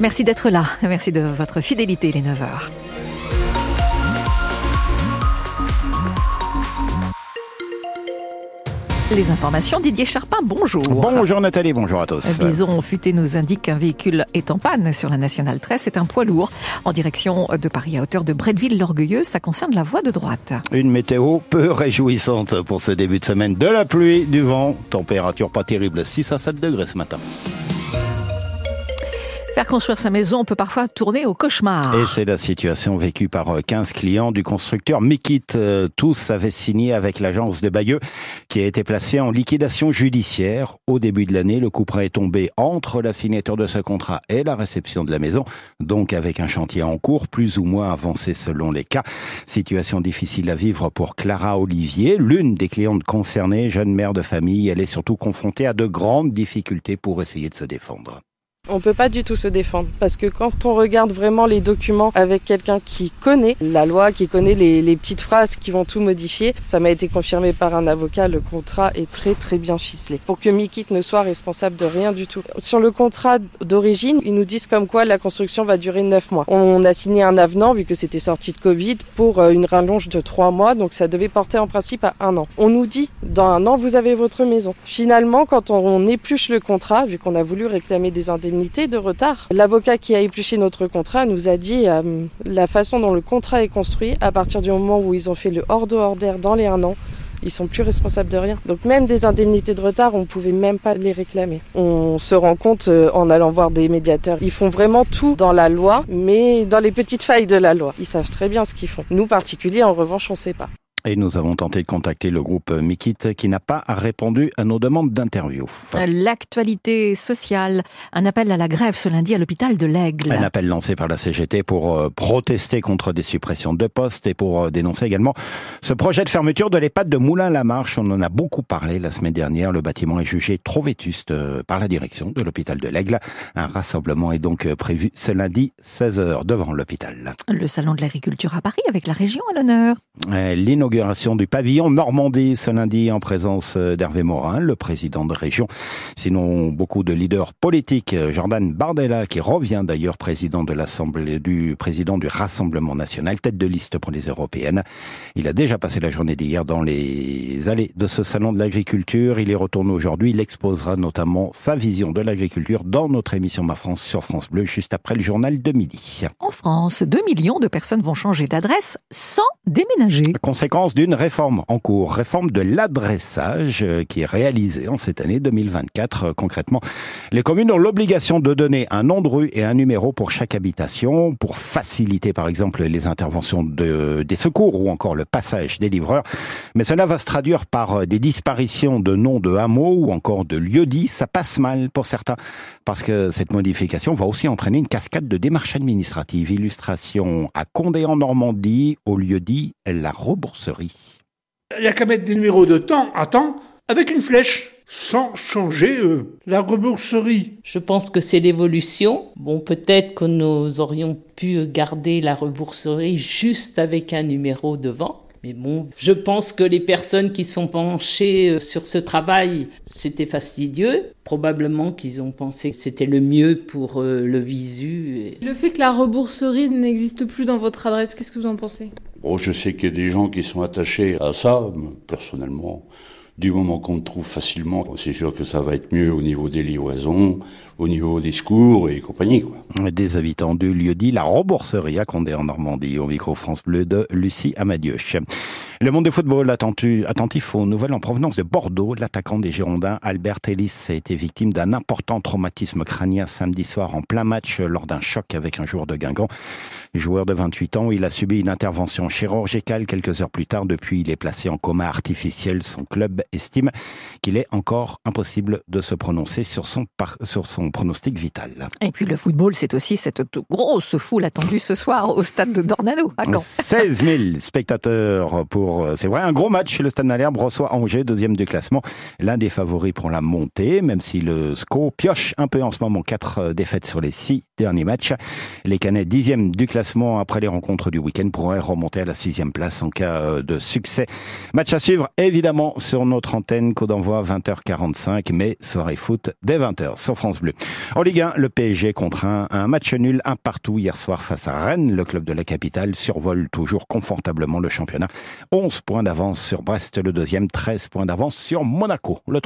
Merci d'être là. Merci de votre fidélité, les 9 heures. Les informations, Didier Charpin, bonjour. Bonjour Nathalie, bonjour à tous. Bison Futé nous indique qu'un véhicule est en panne sur la Nationale 13. C'est un poids lourd en direction de Paris à hauteur de Bretteville-l'Orgueilleuse. Ça concerne la voie de droite. Une météo peu réjouissante pour ce début de semaine. De la pluie, du vent, température pas terrible, 6 à 7 degrés ce matin. Faire construire sa maison peut parfois tourner au cauchemar. Et c'est la situation vécue par 15 clients du constructeur Mikit. Euh, tous avaient signé avec l'agence de Bayeux qui a été placée en liquidation judiciaire. Au début de l'année, le coup près est tombé entre la signature de ce contrat et la réception de la maison, donc avec un chantier en cours plus ou moins avancé selon les cas. Situation difficile à vivre pour Clara Olivier, l'une des clientes concernées, jeune mère de famille. Elle est surtout confrontée à de grandes difficultés pour essayer de se défendre. On peut pas du tout se défendre parce que quand on regarde vraiment les documents avec quelqu'un qui connaît la loi, qui connaît les, petites phrases qui vont tout modifier, ça m'a été confirmé par un avocat, le contrat est très très bien ficelé pour que Mikit ne soit responsable de rien du tout. Sur le contrat d'origine, ils nous disent comme quoi la construction va durer 9 mois. On a signé un avenant vu que c'était sorti de Covid pour euh, une rallonge de 3 mois, donc ça devait porter en principe à un an. On nous dit dans un an vous avez votre maison. Finalement, quand on épluche le contrat, vu qu'on a voulu réclamer des indemnités de retard. L'avocat qui a épluché notre contrat nous a dit euh, la façon dont le contrat est construit, à partir du moment où ils ont fait le hors de hors d'air dans les un an, ils sont plus responsables de rien. Donc même des indemnités de retard, on pouvait même pas les réclamer. On se rend compte euh, en allant voir des médiateurs, ils font vraiment tout dans la loi, mais dans les petites failles de la loi. Ils savent très bien ce qu'ils font. Nous particuliers, en revanche, on sait pas. Et nous avons tenté de contacter le groupe Mikit qui n'a pas répondu à nos demandes d'interview. L'actualité sociale, un appel à la grève ce lundi à l'hôpital de l'Aigle. Un appel lancé par la CGT pour euh, protester contre des suppressions de postes et pour euh, dénoncer également ce projet de fermeture de l'EHPAD de Moulin-la-Marche. On en a beaucoup parlé la semaine dernière. Le bâtiment est jugé trop vétuste euh, par la direction de l'hôpital de l'Aigle. Un rassemblement est donc prévu ce lundi 16h devant l'hôpital. Le salon de l'agriculture à Paris avec la région à l'honneur. L'inauguration du pavillon Normandie ce lundi en présence euh, d'Hervé Morin, le président de région. Sinon, beaucoup de leaders politiques. Jordan Bardella, qui revient d'ailleurs président de l'Assemblée, du président du Rassemblement national, tête de liste pour les européennes. Il a déjà passé la journée d'hier dans les allées de ce salon de l'agriculture. Il y retourne aujourd'hui. Il exposera notamment sa vision de l'agriculture dans notre émission Ma France sur France Bleu, juste après le journal de midi. En France, 2 millions de personnes vont changer d'adresse sans déménager. Conséquence d'une réforme en cours, réforme de l'adressage euh, qui est réalisée en cette année 2024. Euh, concrètement, les communes ont l'obligation de donner un nom de rue et un numéro pour chaque habitation pour faciliter par exemple les interventions de, des secours ou encore le passage des livreurs. Mais cela va se traduire par euh, des disparitions de noms de hameaux ou encore de lieux dits. Ça passe mal pour certains parce que cette modification va aussi entraîner une cascade de démarches administratives. Illustration à Condé en Normandie, au lieu dit la rebourserie il n'y a qu'à mettre des numéros de temps à temps avec une flèche sans changer euh, la rebourserie. Je pense que c'est l'évolution. Bon, peut-être que nous aurions pu garder la rebourserie juste avec un numéro devant. Mais bon, je pense que les personnes qui sont penchées euh, sur ce travail, c'était fastidieux. Probablement qu'ils ont pensé que c'était le mieux pour euh, le visu. Le fait que la rebourserie n'existe plus dans votre adresse, qu'est-ce que vous en pensez? Bon, je sais qu'il y a des gens qui sont attachés à ça, personnellement. Du moment qu'on le trouve facilement, c'est sûr que ça va être mieux au niveau des livraisons, au niveau des secours et compagnie. Quoi. Des habitants du lieu dit la rembourserie à Condé en Normandie, au micro France Bleu de Lucie Amadieu. Le monde du football attentif aux nouvelles en provenance de Bordeaux? L'attaquant des Girondins, Albert Ellis, a été victime d'un important traumatisme crânien samedi soir en plein match lors d'un choc avec un joueur de Guingamp. Joueur de 28 ans, il a subi une intervention chirurgicale quelques heures plus tard. Depuis, il est placé en coma artificiel. Son club estime qu'il est encore impossible de se prononcer sur son, sur son pronostic vital. Et puis le football, c'est aussi cette grosse foule attendue ce soir au stade de Dornano à 16 000 spectateurs pour, c'est vrai, un gros match. Le stade Malherbe reçoit Angers, deuxième du classement. L'un des favoris pour la montée, même si le SCO pioche un peu en ce moment. Quatre défaites sur les six derniers matchs. Les Canets, dixième du classement après les rencontres du week-end, pourraient remonter à la sixième place en cas euh, de succès. Match à suivre, évidemment, sur notre antenne, code d'envoi 20h45, mais soirée foot dès 20h sur France Bleu. En Ligue 1, le PSG contraint un match nul, un partout hier soir face à Rennes. Le club de la capitale survole toujours confortablement le championnat. 11 points d'avance sur Brest, le deuxième, 13 points d'avance sur Monaco, le